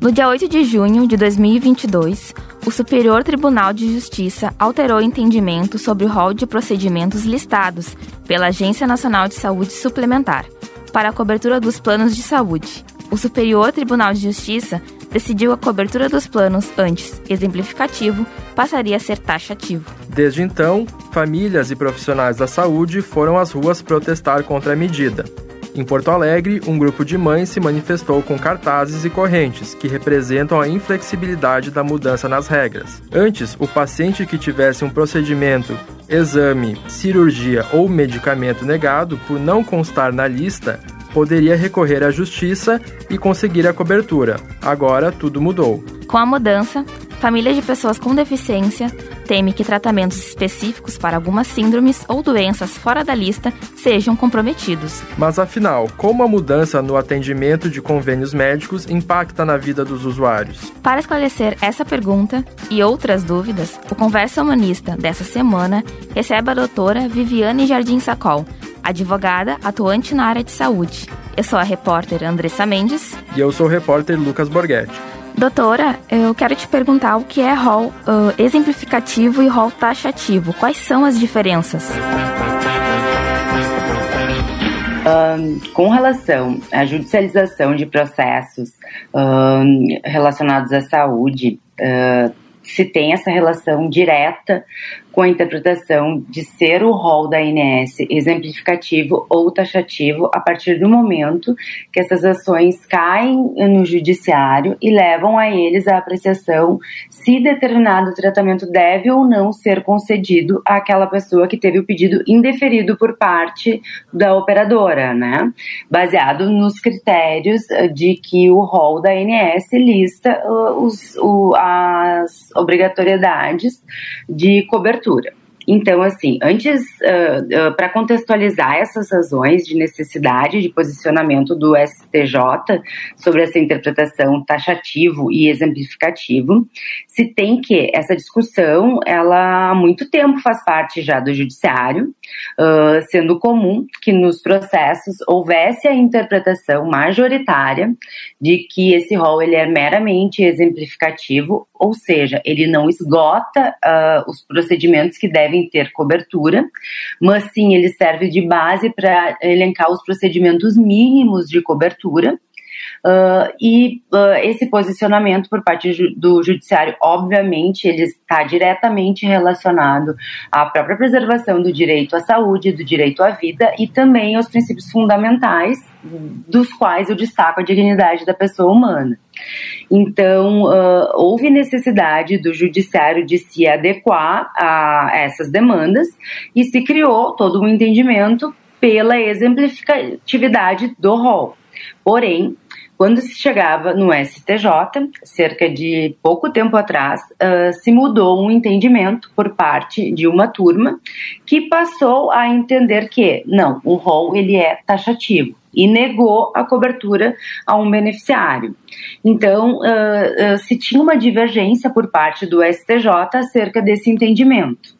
No dia 8 de junho de 2022, o Superior Tribunal de Justiça alterou entendimento sobre o rol de procedimentos listados pela Agência Nacional de Saúde Suplementar para a cobertura dos planos de saúde. O Superior Tribunal de Justiça decidiu a cobertura dos planos antes exemplificativo passaria a ser taxativo. Desde então, famílias e profissionais da saúde foram às ruas protestar contra a medida. Em Porto Alegre, um grupo de mães se manifestou com cartazes e correntes que representam a inflexibilidade da mudança nas regras. Antes, o paciente que tivesse um procedimento, exame, cirurgia ou medicamento negado por não constar na lista poderia recorrer à justiça e conseguir a cobertura. Agora tudo mudou. Com a mudança, famílias de pessoas com deficiência teme que tratamentos específicos para algumas síndromes ou doenças fora da lista sejam comprometidos. Mas afinal, como a mudança no atendimento de convênios médicos impacta na vida dos usuários? Para esclarecer essa pergunta e outras dúvidas, o Conversa Humanista dessa semana recebe a doutora Viviane Jardim Sacol, advogada atuante na área de saúde. Eu sou a repórter Andressa Mendes. E eu sou o repórter Lucas Borghetti. Doutora, eu quero te perguntar o que é rol uh, exemplificativo e rol taxativo. Quais são as diferenças? Um, com relação à judicialização de processos um, relacionados à saúde, uh, se tem essa relação direta com a interpretação de ser o rol da ANS exemplificativo ou taxativo a partir do momento que essas ações caem no judiciário e levam a eles a apreciação se determinado tratamento deve ou não ser concedido àquela pessoa que teve o pedido indeferido por parte da operadora, né? Baseado nos critérios de que o rol da ANS lista uh, os, o, as obrigatoriedades de cobertura cobertura. Então, assim, antes, uh, uh, para contextualizar essas razões de necessidade de posicionamento do STJ sobre essa interpretação taxativo e exemplificativo, se tem que essa discussão, ela há muito tempo faz parte já do judiciário, uh, sendo comum que nos processos houvesse a interpretação majoritária de que esse rol ele é meramente exemplificativo, ou seja, ele não esgota os procedimentos que devem ter cobertura, mas sim ele serve de base para elencar os procedimentos mínimos de cobertura. Uh, e uh, esse posicionamento por parte do judiciário, obviamente, ele está diretamente relacionado à própria preservação do direito à saúde, do direito à vida e também aos princípios fundamentais, dos quais eu destaco a dignidade da pessoa humana. Então, uh, houve necessidade do judiciário de se adequar a essas demandas e se criou todo um entendimento pela exemplificatividade do rol. Porém, quando se chegava no STJ, cerca de pouco tempo atrás, uh, se mudou um entendimento por parte de uma turma que passou a entender que não, o rol ele é taxativo e negou a cobertura a um beneficiário. Então, uh, uh, se tinha uma divergência por parte do STJ acerca desse entendimento.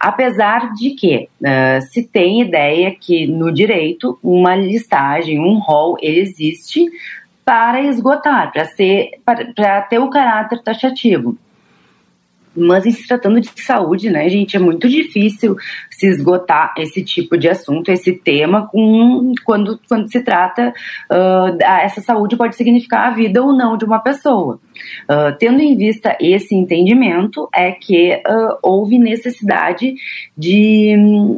Apesar de que uh, se tem ideia que no direito uma listagem, um rol, ele existe para esgotar, para ser, para ter o caráter taxativo. Mas em se tratando de saúde, né, gente, é muito difícil se esgotar esse tipo de assunto, esse tema, com, quando, quando se trata, uh, essa saúde pode significar a vida ou não de uma pessoa. Uh, tendo em vista esse entendimento, é que uh, houve necessidade de,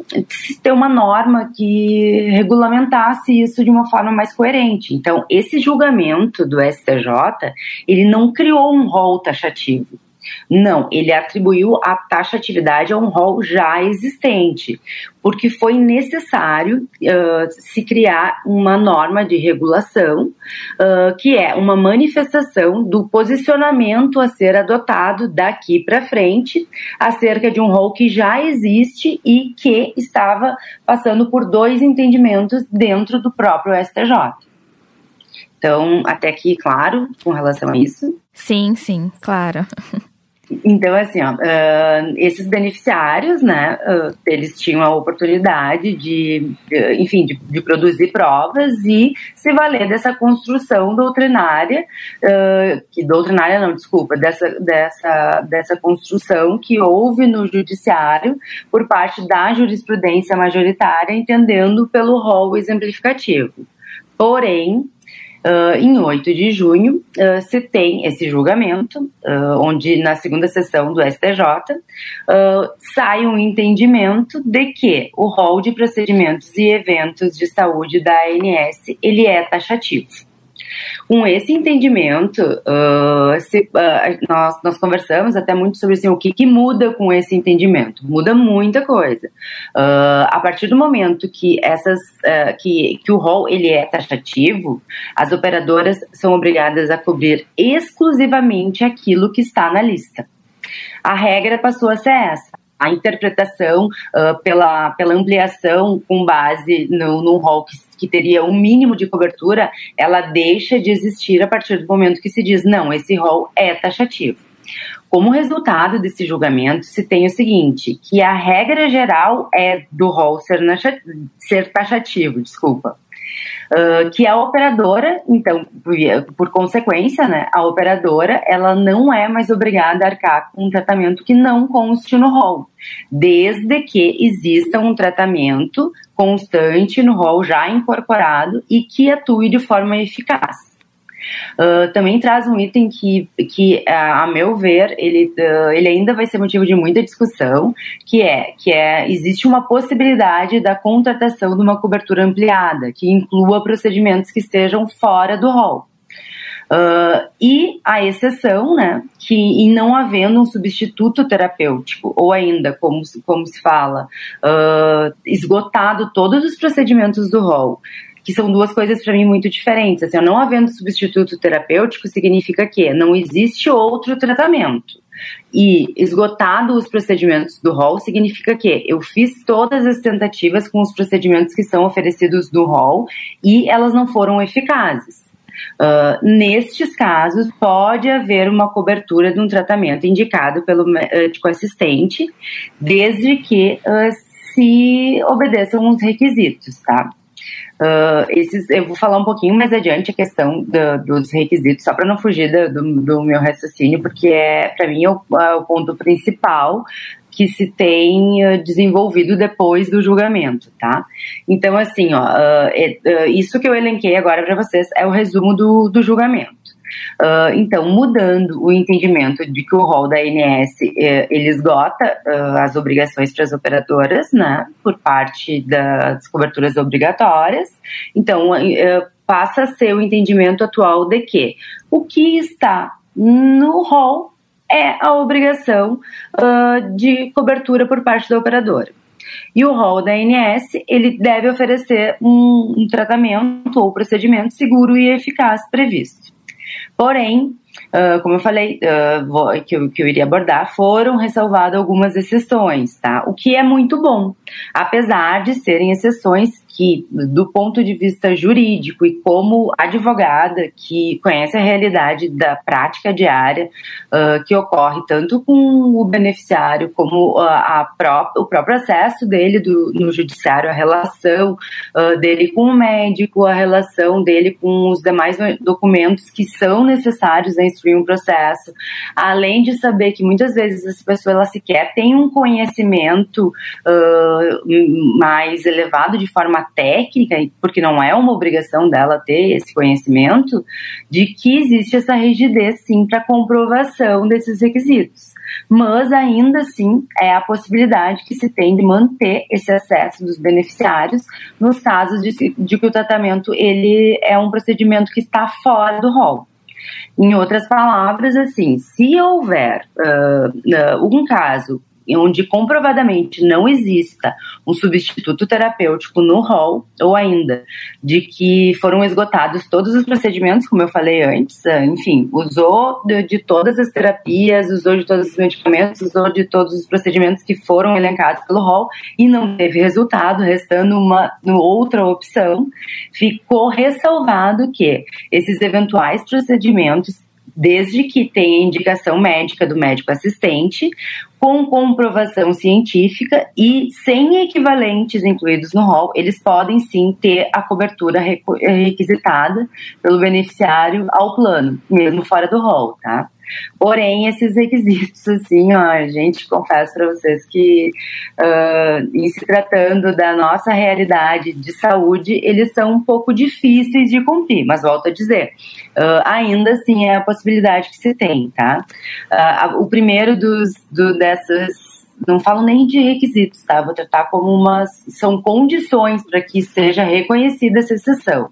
de ter uma norma que regulamentasse isso de uma forma mais coerente. Então, esse julgamento do STJ, ele não criou um rol taxativo. Não, ele atribuiu a taxatividade a um rol já existente, porque foi necessário uh, se criar uma norma de regulação, uh, que é uma manifestação do posicionamento a ser adotado daqui para frente acerca de um rol que já existe e que estava passando por dois entendimentos dentro do próprio STJ. Então, até aqui, claro, com relação a isso? Sim, sim, claro. Então, assim, ó, uh, esses beneficiários, né, uh, eles tinham a oportunidade de, uh, enfim, de, de, produzir provas e se valer dessa construção doutrinária, que doutrinária não, desculpa, dessa, dessa, dessa construção que houve no judiciário por parte da jurisprudência majoritária, entendendo pelo rol exemplificativo. Porém, Uh, em 8 de junho, uh, se tem esse julgamento, uh, onde na segunda sessão do STJ sai um entendimento de que o rol de procedimentos e eventos de saúde da ANS ele é taxativo. Com esse entendimento, uh, se, uh, nós, nós conversamos até muito sobre assim, o que, que muda com esse entendimento. Muda muita coisa. Uh, a partir do momento que, essas, que, que o rol ele é taxativo, as operadoras são obrigadas a cobrir exclusivamente aquilo que está na lista. A regra passou a ser essa a interpretação uh, pela, pela ampliação com base no, no rol que, que teria um mínimo de cobertura, ela deixa de existir a partir do momento que se diz, não, esse rol é taxativo. Como resultado desse julgamento, se tem o seguinte, que a regra geral é do rol ser, ser taxativo, desculpa. Uh, que a operadora, então, por, por, consequência, né, a operadora, ela não é mais obrigada a arcar com um tratamento que não conste no rol, desde que exista um tratamento constante no rol já incorporado e que atue de forma eficaz. Uh, também traz um item que, que a meu ver, ele, uh, ele ainda vai ser motivo de muita discussão, que é que é, existe uma possibilidade da contratação de uma cobertura ampliada, que inclua procedimentos que estejam fora do rol. Uh, e a exceção, né, que em não havendo um substituto terapêutico, ou ainda, como, como se fala, uh, esgotado todos os procedimentos do rol, que são duas coisas para mim muito diferentes. Assim, não havendo substituto terapêutico significa que não existe outro tratamento. E esgotado os procedimentos do rol significa que eu fiz todas as tentativas com os procedimentos que são oferecidos no rol e elas não foram eficazes. Uh, nestes casos, pode haver uma cobertura de um tratamento indicado pelo médico assistente, desde que uh, se obedeçam os requisitos, tá? Uh, esses, eu vou falar um pouquinho mais adiante a questão do, dos requisitos, só para não fugir do, do, meu raciocínio, porque é para mim é o, é o, ponto principal que se tem uh, desenvolvido depois do julgamento, tá? Então, assim, ó, uh, é, isso que eu elenquei agora para vocês é o resumo do, do julgamento. Uh, então, mudando o entendimento de que o rol da ANS eh, ele esgota uh, as obrigações para as operadoras, né, por parte das coberturas obrigatórias. Então, uh, passa a ser o entendimento atual de que o que está no rol é a obrigação de cobertura por parte da operadora. E o rol da ANS, ele deve oferecer um, um tratamento ou procedimento seguro e eficaz previsto. Porém, uh, como eu falei, uh, vou, que, eu, que eu iria abordar, foram ressalvadas algumas exceções, tá? O que é muito bom, apesar de serem exceções que, do ponto de vista jurídico e como advogada que conhece a realidade da prática diária uh, que ocorre tanto com o beneficiário como a, a pró o próprio processo dele do, no judiciário, a relação uh, dele com o médico, a relação dele com os demais documentos que são necessários instruir um processo, além de saber que muitas vezes essa pessoa ela sequer tem um conhecimento uh, mais elevado de forma técnica, porque não é uma obrigação dela ter esse conhecimento, de que existe essa rigidez sim para comprovação desses requisitos. Mas ainda assim é a possibilidade que se tem de manter esse acesso dos beneficiários nos casos de, de que o tratamento ele é um procedimento que está fora do rol. Em outras palavras, assim, se houver uh, uh, um caso onde comprovadamente não exista um substituto terapêutico no rol, ou ainda de que foram esgotados todos os procedimentos, como eu falei antes, eh, enfim, usou de todas as terapias, usou de todos os medicamentos, usou de todos os procedimentos que foram elencados pelo rol e não teve resultado, restando uma outra opção, ficou ressalvado que esses eventuais procedimentos desde que tenha indicação médica do médico assistente, com comprovação científica e sem equivalentes incluídos no rol, eles podem sim ter a cobertura requisitada pelo beneficiário ao plano, mesmo fora do rol, tá? Porém, esses requisitos, assim, ó, gente, confesso para vocês que, uh, em se tratando da nossa realidade de saúde, eles são um pouco difíceis de cumprir, mas volto a dizer, uh, ainda assim é a possibilidade que se tem, tá? Uh, o primeiro dos, do, dessas não falo nem de requisitos, tá? Vou tratar como umas. São condições para que seja reconhecida essa exceção.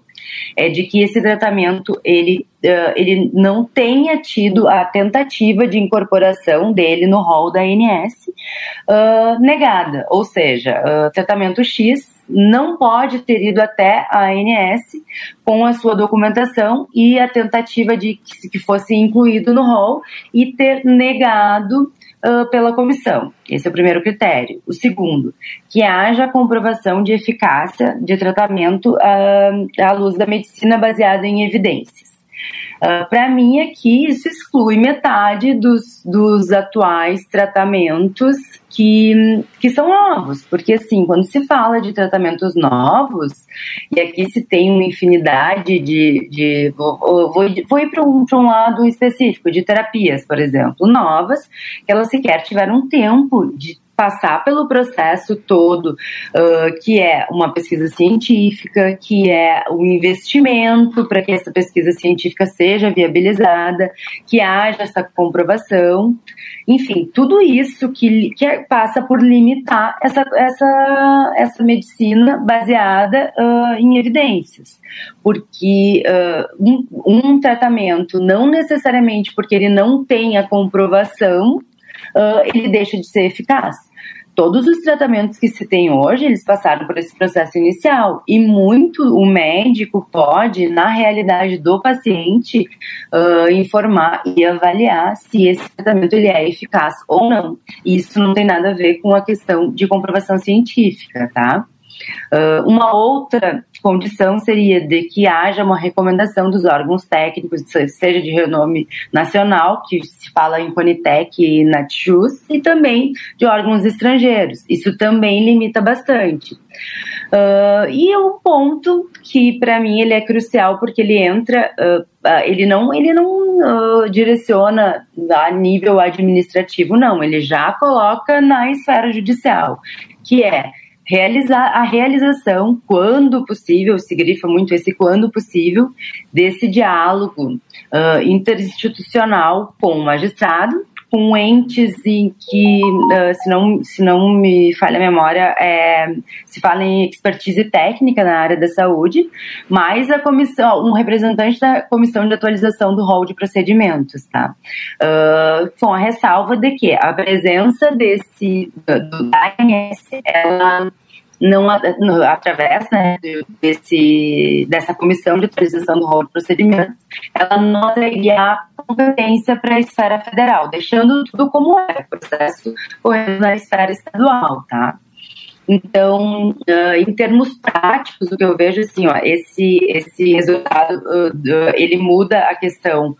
É de que esse tratamento ele, uh, ele não tenha tido a tentativa de incorporação dele no rol da ANS uh, negada. Ou seja, uh, tratamento X não pode ter ido até a ANS com a sua documentação e a tentativa de que fosse incluído no rol e ter negado uh, pela comissão. Esse é o primeiro critério. O segundo, que haja comprovação de eficácia de tratamento uh, à luz da medicina baseada em evidências. Uh, Para mim, aqui, isso exclui metade dos, dos atuais tratamentos que, que são novos, porque assim, quando se fala de tratamentos novos, e aqui se tem uma infinidade de. de vou, vou, vou ir para um, um lado específico, de terapias, por exemplo, novas, que elas sequer tiveram tempo de passar pelo processo todo, uh, que é uma pesquisa científica, que é o um investimento para que essa pesquisa científica seja viabilizada, que haja essa comprovação, enfim, tudo isso que, que passa por limitar essa, essa, essa medicina baseada uh, em evidências, porque uh, um, um tratamento não necessariamente porque ele não tem a comprovação uh, ele deixa de ser eficaz. Todos os tratamentos que se tem hoje, eles passaram por esse processo inicial e muito o médico pode, na realidade do paciente, uh, informar e avaliar se esse tratamento ele é eficaz ou não. Isso não tem nada a ver com a questão de comprovação científica, tá? Uh, uma outra condição seria de que haja uma recomendação dos órgãos técnicos, seja de renome nacional, que se fala em Conitec e Natjus, e também de órgãos estrangeiros. Isso também limita bastante. Uh, e um ponto que para mim ele é crucial porque ele entra, uh, ele não, ele não uh, direciona a nível administrativo, não, ele já coloca na esfera judicial, que é realizar a realização, quando possível, se grifa muito esse quando possível, desse diálogo uh, interinstitucional com o magistrado, com entes em que, uh, se, não, se não me falha a memória, é, se fala em expertise técnica na área da saúde, mais a comissão, um representante da comissão de atualização do rol de procedimentos, tá? Uh, com a ressalva de que a presença desse, do, ANS, ela não, através né, desse, dessa comissão de atualização do rol de procedimento, ela não teria a competência para a esfera federal, deixando tudo como é, processo correndo na esfera estadual, tá? Então, uh, em termos práticos, o que eu vejo assim, ó, esse, esse resultado, uh, ele muda a questão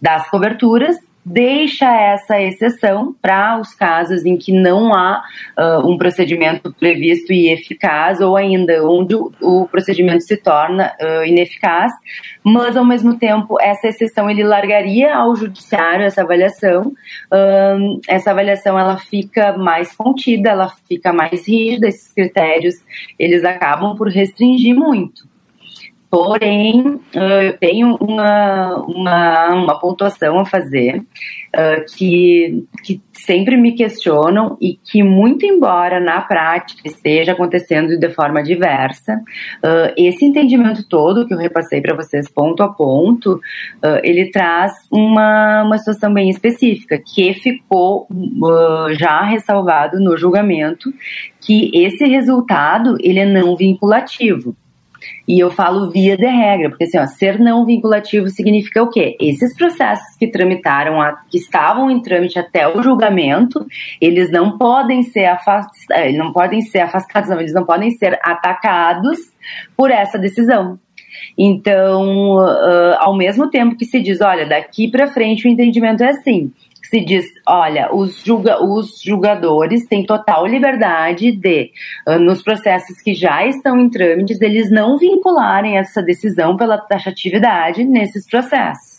das coberturas deixa essa exceção para os casos em que não há uh, um procedimento previsto e eficaz, ou ainda onde o, procedimento se torna uh, ineficaz, mas ao mesmo tempo essa exceção ele largaria ao judiciário essa avaliação, essa avaliação ela fica mais contida, ela fica mais rígida, esses critérios eles acabam por restringir muito. Porém, eu tenho uma, uma, uma pontuação a fazer uh, que, que sempre me questionam e que, muito embora na prática esteja acontecendo de forma diversa, uh, esse entendimento todo que eu repassei para vocês ponto a ponto, uh, ele traz uma, uma situação bem específica, que ficou já ressalvado no julgamento, que esse resultado ele é não vinculativo. E eu falo via de regra, porque assim, ó, ser não vinculativo significa o quê? Esses processos que tramitaram, a, que estavam em trâmite até o julgamento, eles não podem ser afastados, eh, não podem ser afastados, não, eles não podem ser atacados por essa decisão. Então, uh, ao mesmo tempo que se diz, olha, daqui para frente o entendimento é assim, se diz, olha, os, julga, os julgadores têm total liberdade de, uh, nos processos que já estão em trâmites, eles não vincularem essa decisão pela taxatividade nesses processos.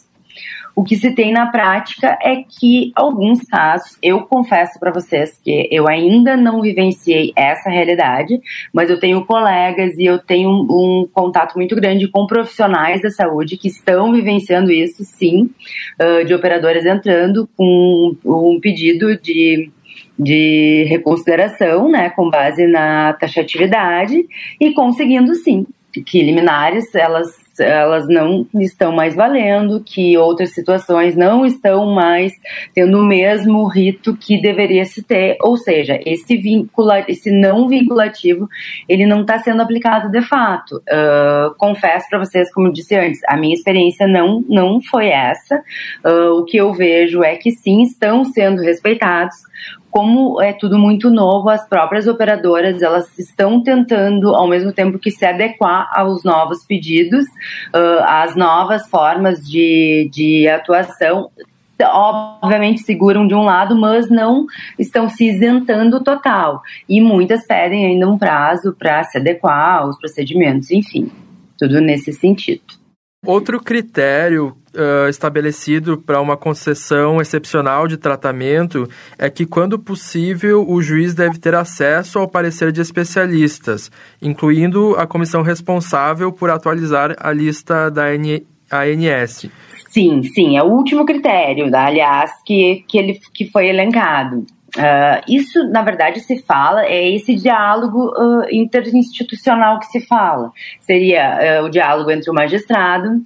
O que se tem na prática é que alguns casos, eu confesso para vocês que eu ainda não vivenciei essa realidade, mas eu tenho colegas e eu tenho um, um contato muito grande com profissionais da saúde que estão vivenciando isso, sim, uh, de operadoras entrando com um pedido de de reconsideração, né, com base na taxatividade e conseguindo sim que liminares elas elas não estão mais valendo, que outras situações não estão mais tendo o mesmo rito que deveria se ter, ou seja, esse vincula, esse não vinculativo, ele não está sendo aplicado de fato. Uh, confesso para vocês, como eu disse antes, a minha experiência não não foi essa. Uh, o que eu vejo é que sim estão sendo respeitados como é tudo muito novo, as próprias operadoras elas estão tentando, ao mesmo tempo que se adequar aos novos pedidos, uh, às novas formas de, de atuação, obviamente seguram de um lado, mas não estão se isentando total. E muitas pedem ainda um prazo para se adequar aos procedimentos, enfim, tudo nesse sentido. Outro critério uh, estabelecido para uma concessão excepcional de tratamento é que, quando possível, o juiz deve ter acesso ao parecer de especialistas, incluindo a comissão responsável por atualizar a lista da ANS. Sim, sim, é o último critério, aliás, que, que, ele, que foi elencado. Uh, isso, na verdade, se fala, é esse diálogo uh, interinstitucional que se fala. Seria uh, o diálogo entre o magistrado,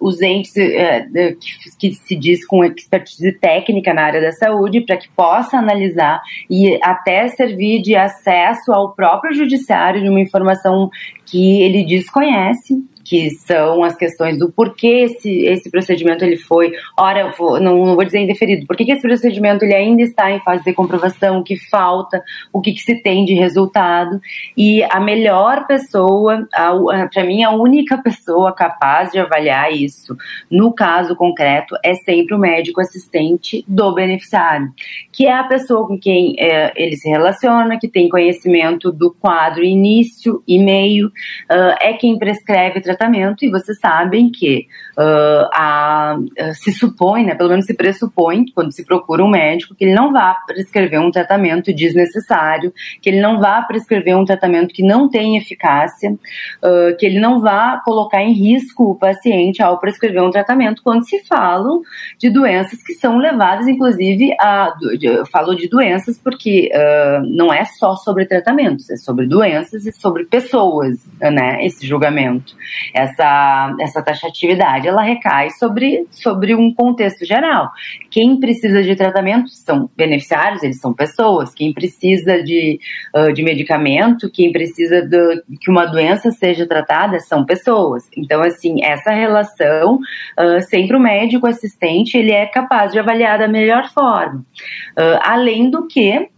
os entes que, que, se diz com expertise técnica na área da saúde, para que possa analisar e até servir de acesso ao próprio judiciário de uma informação que ele desconhece que são as questões do porquê esse, esse procedimento ele foi, ora, vou, não, não, vou dizer indeferido, por que, esse procedimento ele ainda está em fase de comprovação, o que falta, o que, que se tem de resultado, e a melhor pessoa, para mim a única pessoa capaz de avaliar isso, no caso concreto, é sempre o médico assistente do beneficiário, que é a pessoa com quem é, ele se relaciona, que tem conhecimento do quadro início e meio, uh, é quem prescreve tratamento e vocês sabem que uh, a, se supõe, né, pelo menos se pressupõe, quando se procura um médico, que ele não vá prescrever um tratamento desnecessário, que ele não vá prescrever um tratamento que não tem eficácia, uh, que ele não vá colocar em risco o paciente ao prescrever um tratamento quando se falam de doenças que são levadas, inclusive, a. Eu falo de doenças porque uh, não é só sobre tratamentos, é sobre doenças e sobre pessoas, né, esse julgamento essa, essa taxatividade, ela recai sobre, sobre um contexto geral. Quem precisa de tratamento são beneficiários, eles são pessoas. Quem precisa de, uh, de medicamento, quem precisa de, que uma doença seja tratada são pessoas. Então, assim, essa relação, uh, sempre o médico assistente, ele é capaz de avaliar da melhor forma. Uh, além do que,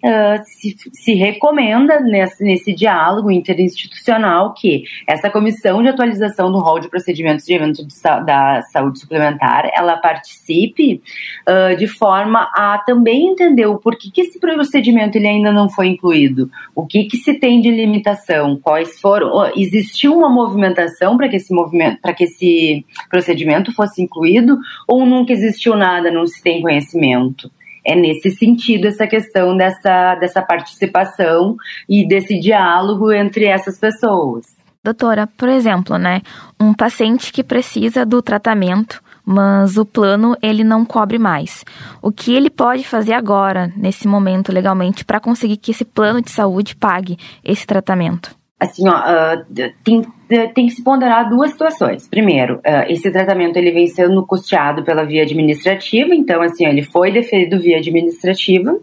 se, se recomenda nesse, nesse diálogo interinstitucional que essa comissão de atualização do rol de procedimentos de evento de, da saúde suplementar, ela participe uh, de forma a também entender o porquê que esse procedimento ele ainda não foi incluído, o que que se tem de limitação, quais foram, uh, existiu uma movimentação para que esse movimento, para que esse procedimento fosse incluído ou nunca existiu nada, não se tem conhecimento? É nesse sentido essa questão dessa, dessa participação e desse diálogo entre essas pessoas. Doutora, por exemplo, né, um paciente que precisa do tratamento, mas o plano ele não cobre mais. O que ele pode fazer agora, nesse momento legalmente, para conseguir que esse plano de saúde pague esse tratamento? Assim, ó, uh, tem, tem que se ponderar duas situações. Primeiro, uh, esse tratamento ele vem sendo custeado pela via administrativa, então assim, ele foi deferido via administrativa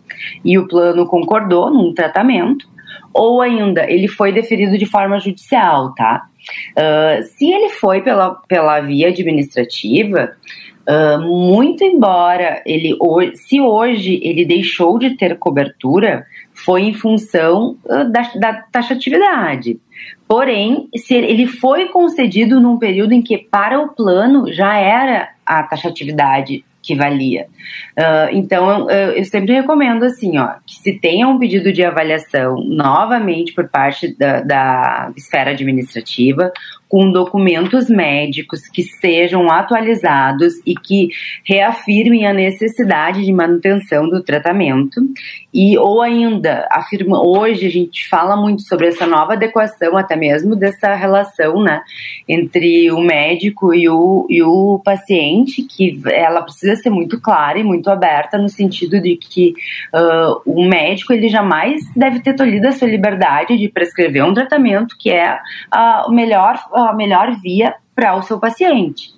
e o plano concordou num tratamento ou ainda ele foi deferido de forma judicial, tá? Uh, se ele foi pela, pela via administrativa, uh, muito embora ele, se hoje ele deixou de ter cobertura, foi em função uh, da, da taxatividade. Porém, se ele foi concedido num período em que para o plano já era a taxatividade que valia. Uh, então, eu, eu, sempre recomendo assim, ó, que se tenha um pedido de avaliação novamente por parte da, da esfera administrativa, com documentos médicos que sejam atualizados e que reafirmem a necessidade de manutenção do tratamento e ou ainda afirma hoje a gente fala muito sobre essa nova adequação até mesmo dessa relação né entre o médico e o, e o paciente que ela precisa ser muito clara e muito aberta no sentido de que uh, o médico ele jamais deve ter tolhido a sua liberdade de prescrever um tratamento que é o melhor a melhor via para o seu paciente.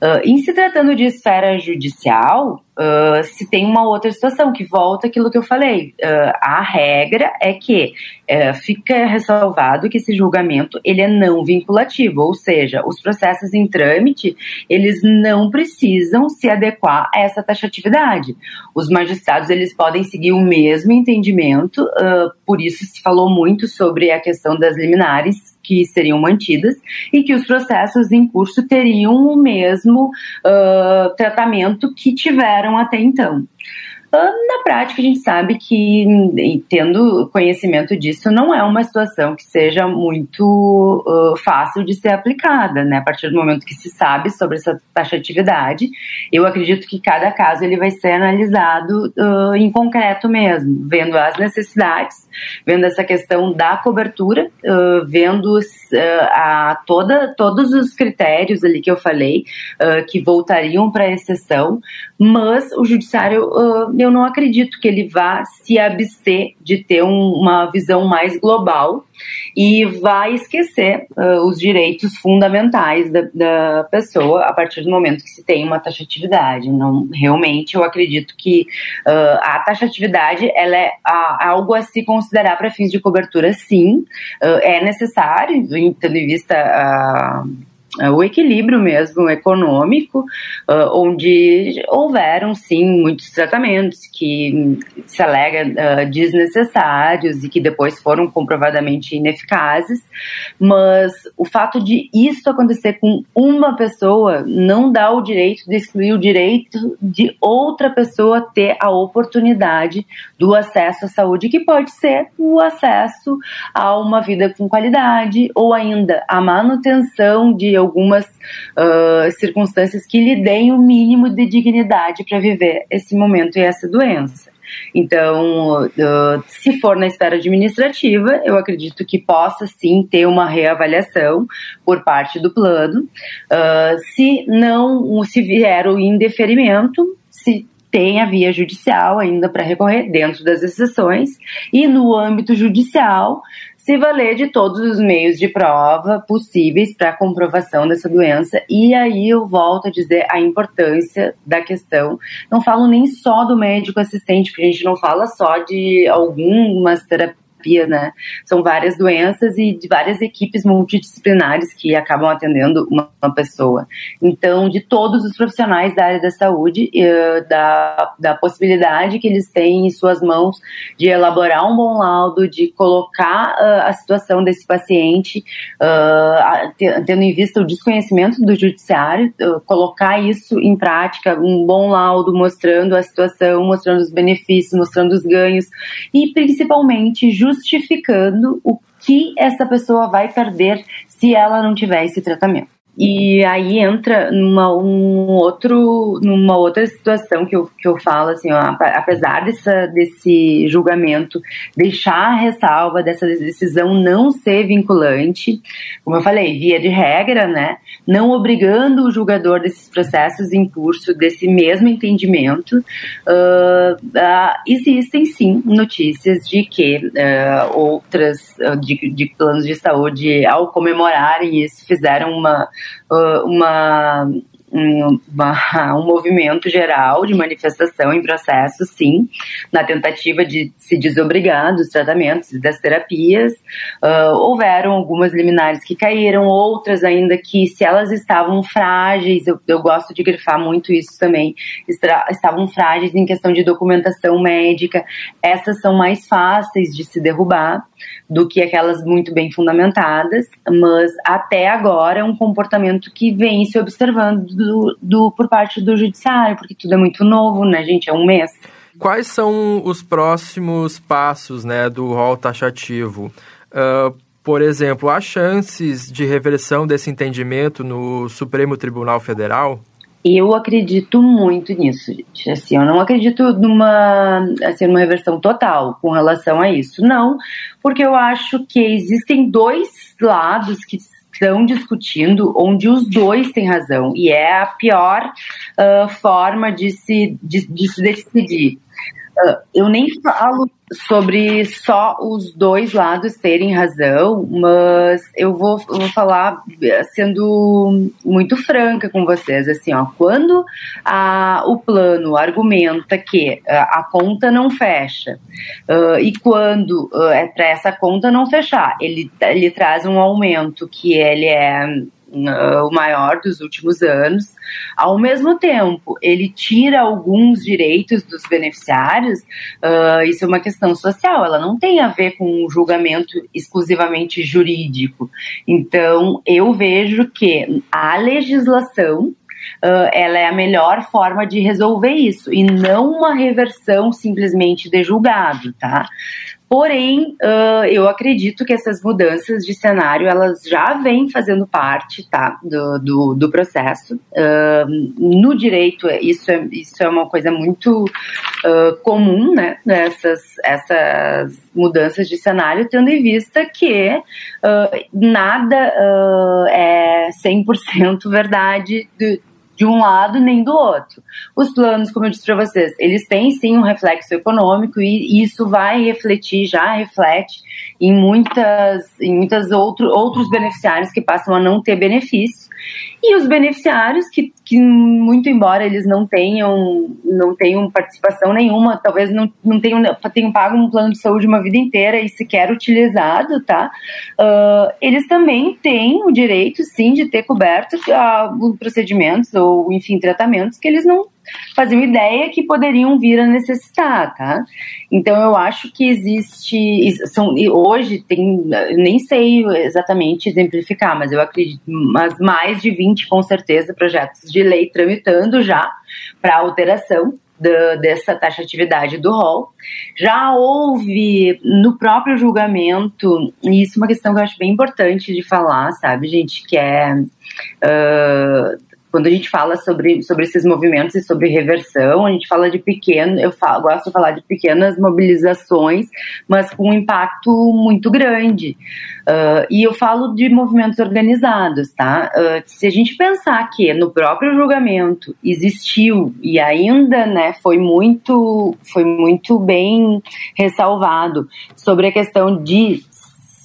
Uh, em se tratando de esfera judicial, uh, se tem uma outra situação que volta aquilo que eu falei. Uh, a regra é que fica ressalvado que esse julgamento ele é não vinculativo, ou seja, os processos em trâmite eles não precisam se adequar a essa taxatividade. Os magistrados eles podem seguir o mesmo entendimento, por isso se falou muito sobre a questão das liminares que seriam mantidas e que os processos em curso teriam o mesmo uh, tratamento que tiveram até então. Na prática, a gente sabe que, tendo conhecimento disso, não é uma situação que seja muito uh, fácil de ser aplicada, né? A partir do momento que se sabe sobre essa taxatividade, eu acredito que cada caso ele vai ser analisado uh, em concreto mesmo, vendo as necessidades, vendo essa questão da cobertura, uh, vendo a toda, todos os critérios ali que eu falei que voltariam para a exceção, mas o judiciário eu não acredito que ele vá se abster de ter um, uma visão mais global e vai esquecer uh, os direitos fundamentais da, da, pessoa a partir do momento que se tem uma taxatividade. Não, realmente, eu acredito que uh, a taxatividade ela é a, algo a se considerar para fins de cobertura, sim, uh, é necessário, tendo em vista a é, o equilíbrio mesmo econômico, uh, onde houveram sim muitos tratamentos que se alega uh, desnecessários e que depois foram comprovadamente ineficazes, mas o fato de isso acontecer com uma pessoa não dá o direito de excluir o direito de outra pessoa ter a oportunidade do acesso à saúde, que pode ser o acesso a uma vida com qualidade ou ainda a manutenção de algumas uh, circunstâncias que lhe deem o mínimo de dignidade para viver esse momento e essa doença. Então, uh, se for na esfera administrativa, eu acredito que possa sim ter uma reavaliação por parte do plano. Uh, se não, se vier o indeferimento, se tem a via judicial ainda para recorrer dentro das exceções e no âmbito judicial se valer de todos os meios de prova possíveis para a comprovação dessa doença. E aí eu volto a dizer a importância da questão. Não falo nem só do médico assistente, porque a gente não fala só de algumas terapias né? São várias doenças e de várias equipes multidisciplinares que acabam atendendo uma, uma pessoa. Então, de todos os profissionais da área da saúde, uh, da, da possibilidade que eles têm em suas mãos de elaborar um bom laudo, de colocar uh, a situação desse paciente, uh, tendo em vista o desconhecimento do judiciário, colocar isso em prática, um bom laudo mostrando a situação, mostrando os benefícios, mostrando os ganhos e principalmente justificando o que essa pessoa vai perder se ela não tiver esse tratamento. E aí entra numa, um outro, numa outra situação que eu, que eu falo, assim, ó, apesar dessa, desse julgamento deixar a ressalva dessa decisão não ser vinculante, como eu falei, via de regra, né, não obrigando o julgador desses processos em curso desse mesmo entendimento, uh, uh, existem sim notícias de que uh, outras, de, de planos de saúde, ao comemorarem isso, fizeram uma uma uma, um movimento geral de manifestação em processo, sim, na tentativa de se desobrigar dos tratamentos e das terapias. Uh, houveram algumas liminares que caíram, outras ainda que, se elas estavam frágeis, eu, eu gosto de grifar muito isso também, estavam frágeis em questão de documentação médica, essas são mais fáceis de se derrubar do que aquelas muito bem fundamentadas, mas até agora é um comportamento que vem se observando do, do, por parte do judiciário, porque tudo é muito novo, né, gente? É um mês. Quais são os próximos passos né, do rol taxativo? Uh, por exemplo, há chances de reversão desse entendimento no Supremo Tribunal Federal? Eu acredito muito nisso, gente. Assim, eu não acredito numa, assim, numa reversão total com relação a isso. Não, porque eu acho que existem dois lados que estão discutindo onde os dois têm razão e é a pior uh, forma de se, de, de se decidir. Eu nem falo sobre só os dois lados terem razão, mas eu vou, eu vou falar sendo muito franca com vocês, assim, ó, quando a, o plano argumenta que a, a conta não fecha uh, e quando uh, é para essa conta não fechar, ele, ele traz um aumento que ele é uh, o maior dos últimos anos. Ao mesmo tempo, ele tira alguns direitos dos beneficiários. Uh, isso é uma questão social, ela não tem a ver com um julgamento exclusivamente jurídico. Então, eu vejo que a legislação Uh, ela é a melhor forma de resolver isso e não uma reversão simplesmente de julgado, tá? Porém, uh, eu acredito que essas mudanças de cenário elas já vêm fazendo parte, tá, do, do, do processo. Uh, no direito, isso é, isso é uma coisa muito uh, comum, né, essas, essas mudanças de cenário, tendo em vista que nada é 100% verdade do, de um lado nem do outro. Os planos, como eu disse para vocês, eles têm sim um reflexo econômico e isso vai refletir, já reflete em muitas, em muitas outro, outros beneficiários que passam a não ter benefício e os beneficiários que, que muito embora eles não tenham não tenham participação nenhuma, talvez não, não tenham, tenham pago um plano de saúde uma vida inteira e sequer utilizado, tá? Uh, eles também têm o direito, sim, de ter coberto uh, procedimentos ou, enfim, tratamentos que eles não faziam ideia que poderiam vir a necessitar, tá? Então eu acho que existe, são, hoje tem, nem sei exatamente exemplificar, mas eu acredito, mas mais de 20 com certeza projetos de lei tramitando já para alteração do, dessa taxatividade do rol. Já houve no próprio julgamento, e isso é uma questão que eu acho bem importante de falar, sabe, gente, que é uh, quando a gente fala sobre, sobre esses movimentos e sobre reversão, a gente fala de pequeno, eu falo, gosto de falar de pequenas mobilizações, mas com um impacto muito grande. Uh, e eu falo de movimentos organizados, tá? Uh, se a gente pensar que no próprio julgamento existiu e ainda, né, foi muito, foi muito bem ressalvado sobre a questão de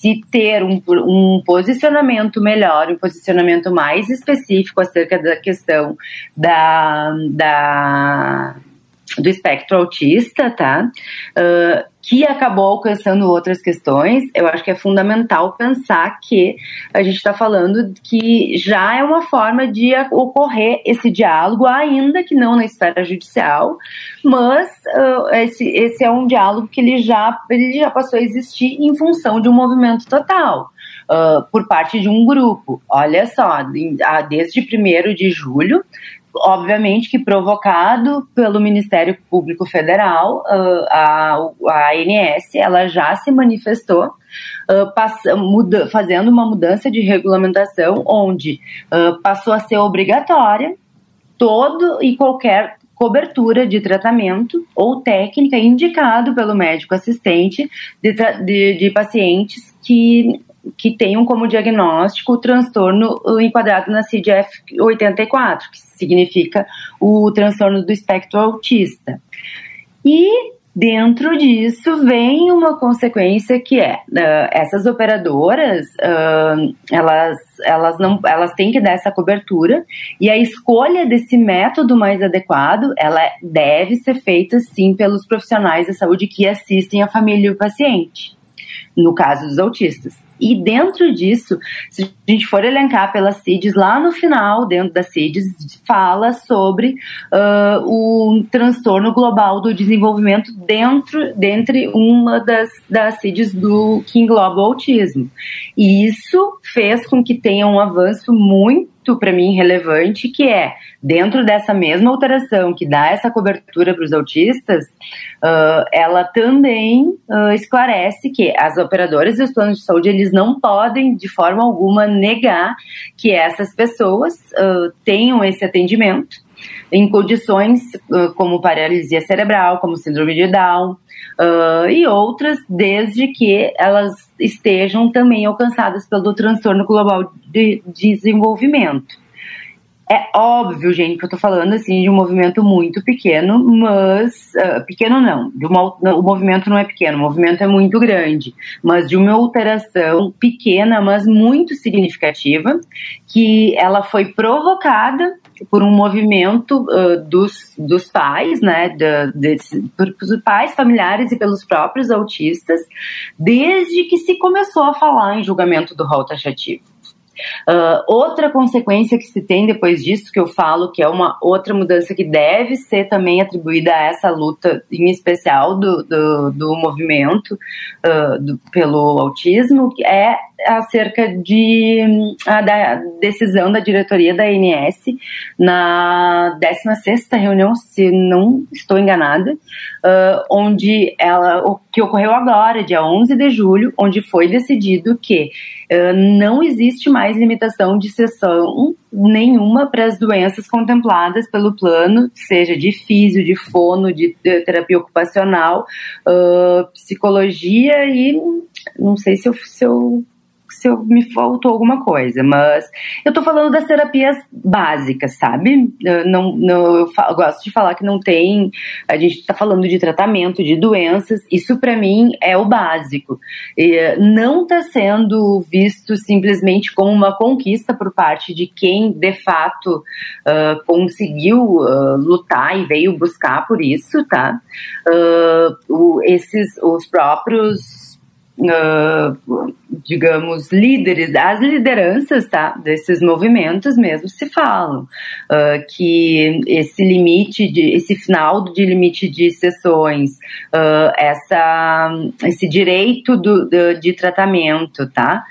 se ter um, um posicionamento melhor, um posicionamento mais específico acerca da questão da, da do espectro autista, tá? Uh, que acabou alcançando outras questões, eu acho que é fundamental pensar que a gente está falando que já é uma forma de ocorrer esse diálogo, ainda que não na esfera judicial, mas uh, esse, esse é um diálogo que ele já, ele já passou a existir em função de um movimento total. Uh, por parte de um grupo. Olha só, desde 1 de julho, obviamente que provocado pelo Ministério Público Federal, ah, a, a ANS ela já se manifestou uh, passa, muda, fazendo uma mudança de regulamentação onde uh, passou a ser obrigatória todo e qualquer cobertura de tratamento ou técnica indicado pelo médico assistente de, de, de pacientes que que tenham como diagnóstico o transtorno enquadrado na CID-F84, que significa o transtorno do espectro autista. E Dentro disso vem uma consequência que é uh, essas operadoras uh, elas, elas não elas têm que dar essa cobertura e a escolha desse método mais adequado ela deve ser feita sim pelos profissionais da saúde que assistem a família e o paciente no caso dos autistas. E dentro disso, se a gente for elencar pelas CIDs, lá no final, dentro das CIDs, fala sobre uh, o transtorno global do desenvolvimento dentro, dentre uma das, das CIDs do que engloba o autismo. E isso fez com que tenha um avanço muito para mim relevante, que é dentro dessa mesma alteração que dá essa cobertura para os autistas, uh, ela também uh, esclarece que as operadoras e os planos de saúde eles não podem de forma alguma negar que essas pessoas uh, tenham esse atendimento em condições como paralisia cerebral, como síndrome de Down, Uh, e outras, desde que elas estejam também alcançadas pelo transtorno global de desenvolvimento. É óbvio, gente, que eu tô falando assim de um movimento muito pequeno, mas uh, pequeno não, uma, o movimento não é pequeno, o movimento é muito grande, mas de uma alteração pequena, mas muito significativa, que ela foi provocada por um movimento uh, dos, dos pais, né, por, por pais familiares e pelos próprios autistas, desde que se começou a falar em julgamento do rol taxativo. Uh, outra consequência que se tem depois disso, que eu falo que é uma outra mudança que deve ser também atribuída a essa luta, em especial do, do, do movimento uh, do, pelo autismo, é acerca de, a, da decisão da diretoria da ANS na 16 reunião, se não estou enganada, uh, onde ela, o que ocorreu agora, dia 11 de julho, onde foi decidido que não existe mais limitação de sessão nenhuma para as doenças contempladas pelo plano, seja de físio, de fono, de, de terapia ocupacional, uh, psicologia e não sei se eu, se eu se eu, me faltou alguma coisa, mas eu tô falando das terapias básicas, sabe? Eu não, não, eu, eu gosto de falar que não tem. A gente tá falando de tratamento de doenças, isso para mim é o básico. E não tá sendo visto simplesmente como uma conquista por parte de quem de fato uh, conseguiu uh, lutar e veio buscar por isso, tá? Uh, o, esses, os próprios uh, digamos, líderes, as lideranças tá, desses movimentos mesmo se falam uh, que esse limite, de, esse final de limite de sessões, uh, essa, esse direito do, de tratamento, tá,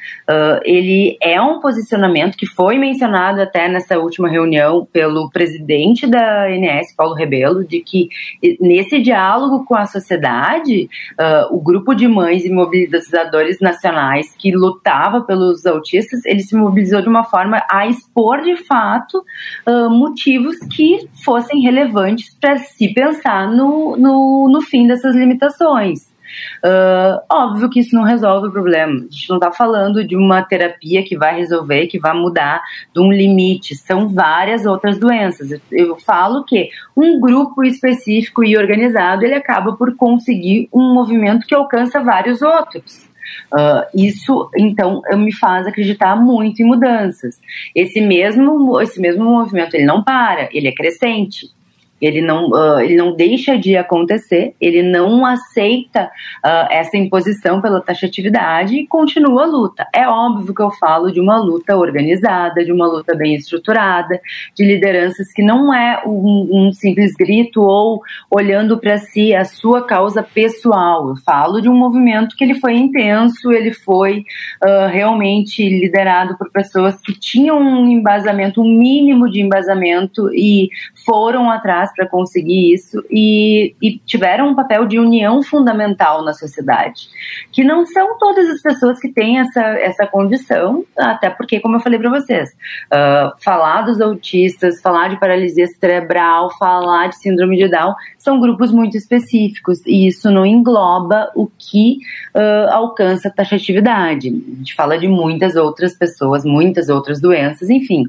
ele é um posicionamento que foi mencionado até nessa última reunião pelo presidente da ANS, Paulo Rebelo, de que nesse diálogo com a sociedade, o grupo de mães e mobilizadores nacionais que lutava pelos autistas, ele se mobilizou de uma forma a expor de fato uh, motivos que fossem relevantes para se pensar no, no, no fim dessas limitações. Uh, óbvio que isso não resolve o problema. A gente não está falando de uma terapia que vai resolver, que vai mudar de um limite. São várias outras doenças. Eu falo que um grupo específico e organizado ele acaba por conseguir um movimento que alcança vários outros. Uh, isso, então, me faz acreditar muito em mudanças. Esse mesmo, esse mesmo movimento, ele não para, ele é crescente ele não, uh, ele não deixa de acontecer, ele não aceita uh, essa imposição pela taxatividade e continua a luta. É óbvio que eu falo de uma luta organizada, de uma luta bem estruturada, de lideranças que não é um, um simples grito ou olhando para si a sua causa pessoal. Eu falo de um movimento que ele foi intenso, ele foi uh, realmente liderado por pessoas que tinham um embasamento, um mínimo de embasamento e foram atrás para conseguir isso e, e, tiveram um papel de união fundamental na sociedade. Que não são todas as pessoas que têm essa, essa condição, até porque, como eu falei para vocês, uh, falar dos autistas, falar de paralisia cerebral, falar de síndrome de Down, são grupos muito específicos e isso não engloba o que uh, alcança a taxatividade. A gente fala de muitas outras pessoas, muitas outras doenças, enfim,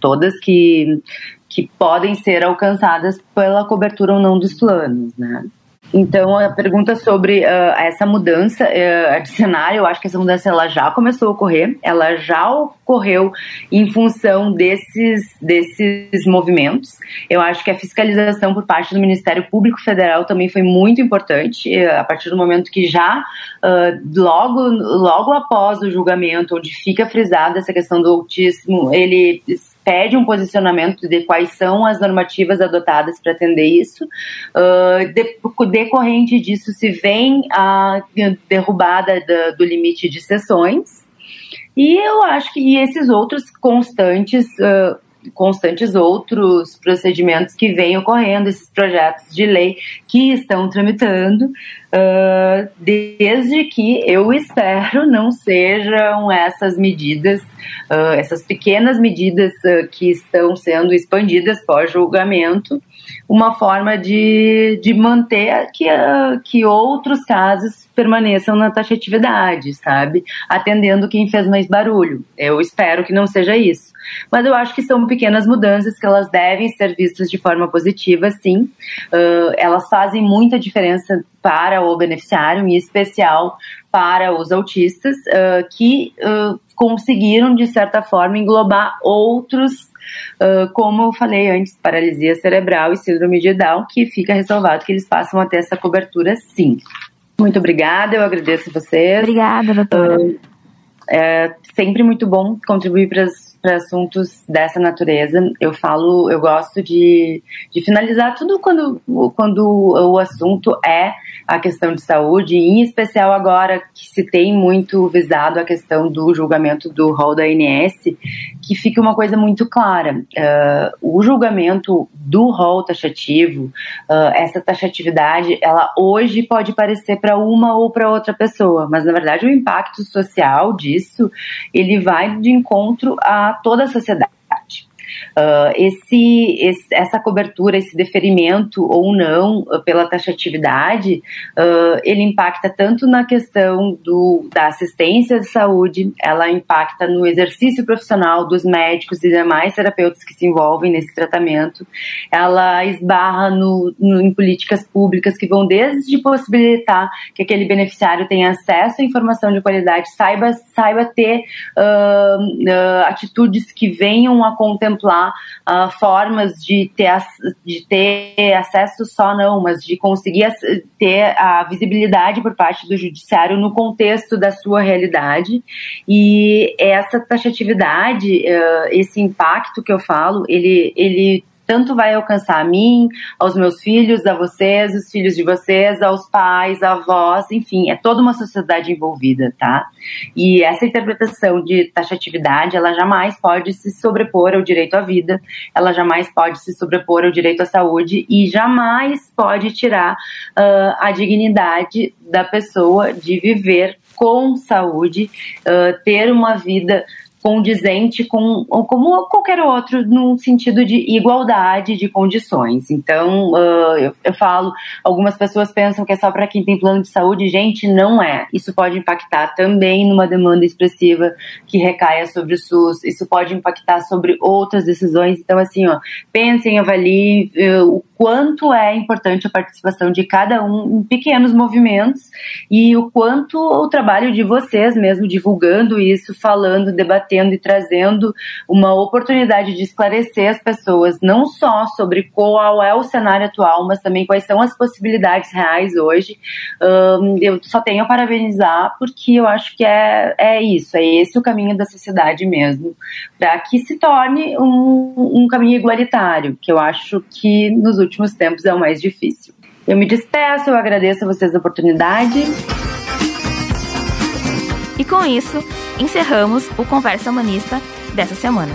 todas que que podem ser alcançadas pela cobertura ou não dos planos, né? Então, a pergunta sobre uh, essa mudança uh, de cenário, eu acho que essa mudança ela já começou a ocorrer, ela já ocorreu em função desses, desses movimentos. Eu acho que a fiscalização por parte do Ministério Público Federal também foi muito importante, uh, a partir do momento que já, logo, logo após o julgamento, onde fica frisada essa questão do autismo, ele pede um posicionamento de quais são as normativas adotadas para atender isso. Uh, de, decorrente disso, se vem a derrubada da, do limite de sessões. E eu acho que esses outros constantes uh, constantes outros procedimentos que vêm ocorrendo, esses projetos de lei que estão tramitando, uh, desde que eu espero não sejam essas medidas, uh, essas pequenas medidas uh, que estão sendo expandidas pós-julgamento, uma forma de, de manter que, que outros casos permaneçam na taxatividade, sabe? Atendendo quem fez mais barulho. Eu espero que não seja isso. Mas eu acho que são pequenas mudanças que elas devem ser vistas de forma positiva, sim. Elas fazem muita diferença para o beneficiário, em especial para os autistas, uh, que uh, conseguiram, de certa forma, englobar outros Uh, como eu falei antes, paralisia cerebral e síndrome de Down, que fica ressalvado que eles passam a ter essa cobertura sim. Muito obrigada, eu agradeço vocês. Obrigada, doutora. É sempre muito bom contribuir para para assuntos dessa natureza. Eu falo, eu gosto de, de finalizar tudo quando, quando o assunto é a questão de saúde, em especial agora que se tem muito visado a questão do julgamento do rol da ANS, que fique uma coisa muito clara. Uh, o julgamento do rol taxativo, uh, essa taxatividade, ela hoje pode parecer para uma ou para outra pessoa, mas na verdade o impacto social disso, ele vai de encontro a toda a sociedade. Uh, esse, esse, essa cobertura, esse deferimento ou não uh, pela taxatividade, uh, ele impacta tanto na questão do, da assistência de saúde, ela impacta no exercício profissional dos médicos e demais terapeutas que se envolvem nesse tratamento, ela esbarra no, no, em políticas públicas que vão desde possibilitar que aquele beneficiário tenha acesso à informação de qualidade, saiba, saiba ter atitudes que venham a contemplar uh, formas de ter, de ter acesso só não, mas de conseguir ter a visibilidade por parte do judiciário no contexto da sua realidade. E essa taxatividade, uh, esse impacto que eu falo, ele, ele tanto vai alcançar a mim, aos meus filhos, a vocês, os filhos de vocês, aos pais, avós, enfim, é toda uma sociedade envolvida, tá? E essa interpretação de taxatividade, ela jamais pode se sobrepor ao direito à vida, ela jamais pode se sobrepor ao direito à saúde e jamais pode tirar uh, a dignidade da pessoa de viver com saúde, uh, ter uma vida condizente com como qualquer outro no sentido de igualdade de condições. Então, uh, eu, eu, falo, algumas pessoas pensam que é só para quem tem plano de saúde, gente, não é. Isso pode impactar também numa demanda expressiva que recaia sobre o SUS. Isso pode impactar sobre outras decisões. Então, assim, ó, pensem, avaliem uh, o quanto é importante a participação de cada um em pequenos movimentos e o quanto o trabalho de vocês mesmo divulgando isso, falando, debatendo e trazendo uma oportunidade de esclarecer as pessoas não só sobre qual é o cenário atual, mas também quais são as possibilidades reais hoje. Um, eu só tenho a parabenizar porque eu acho que é, é isso, é esse o caminho da sociedade mesmo, para que se torne um, um caminho igualitário, que eu acho que nos últimos tempos é o mais difícil. Eu me despeço, eu agradeço a vocês a oportunidade. E com isso, encerramos o Conversa Humanista dessa semana.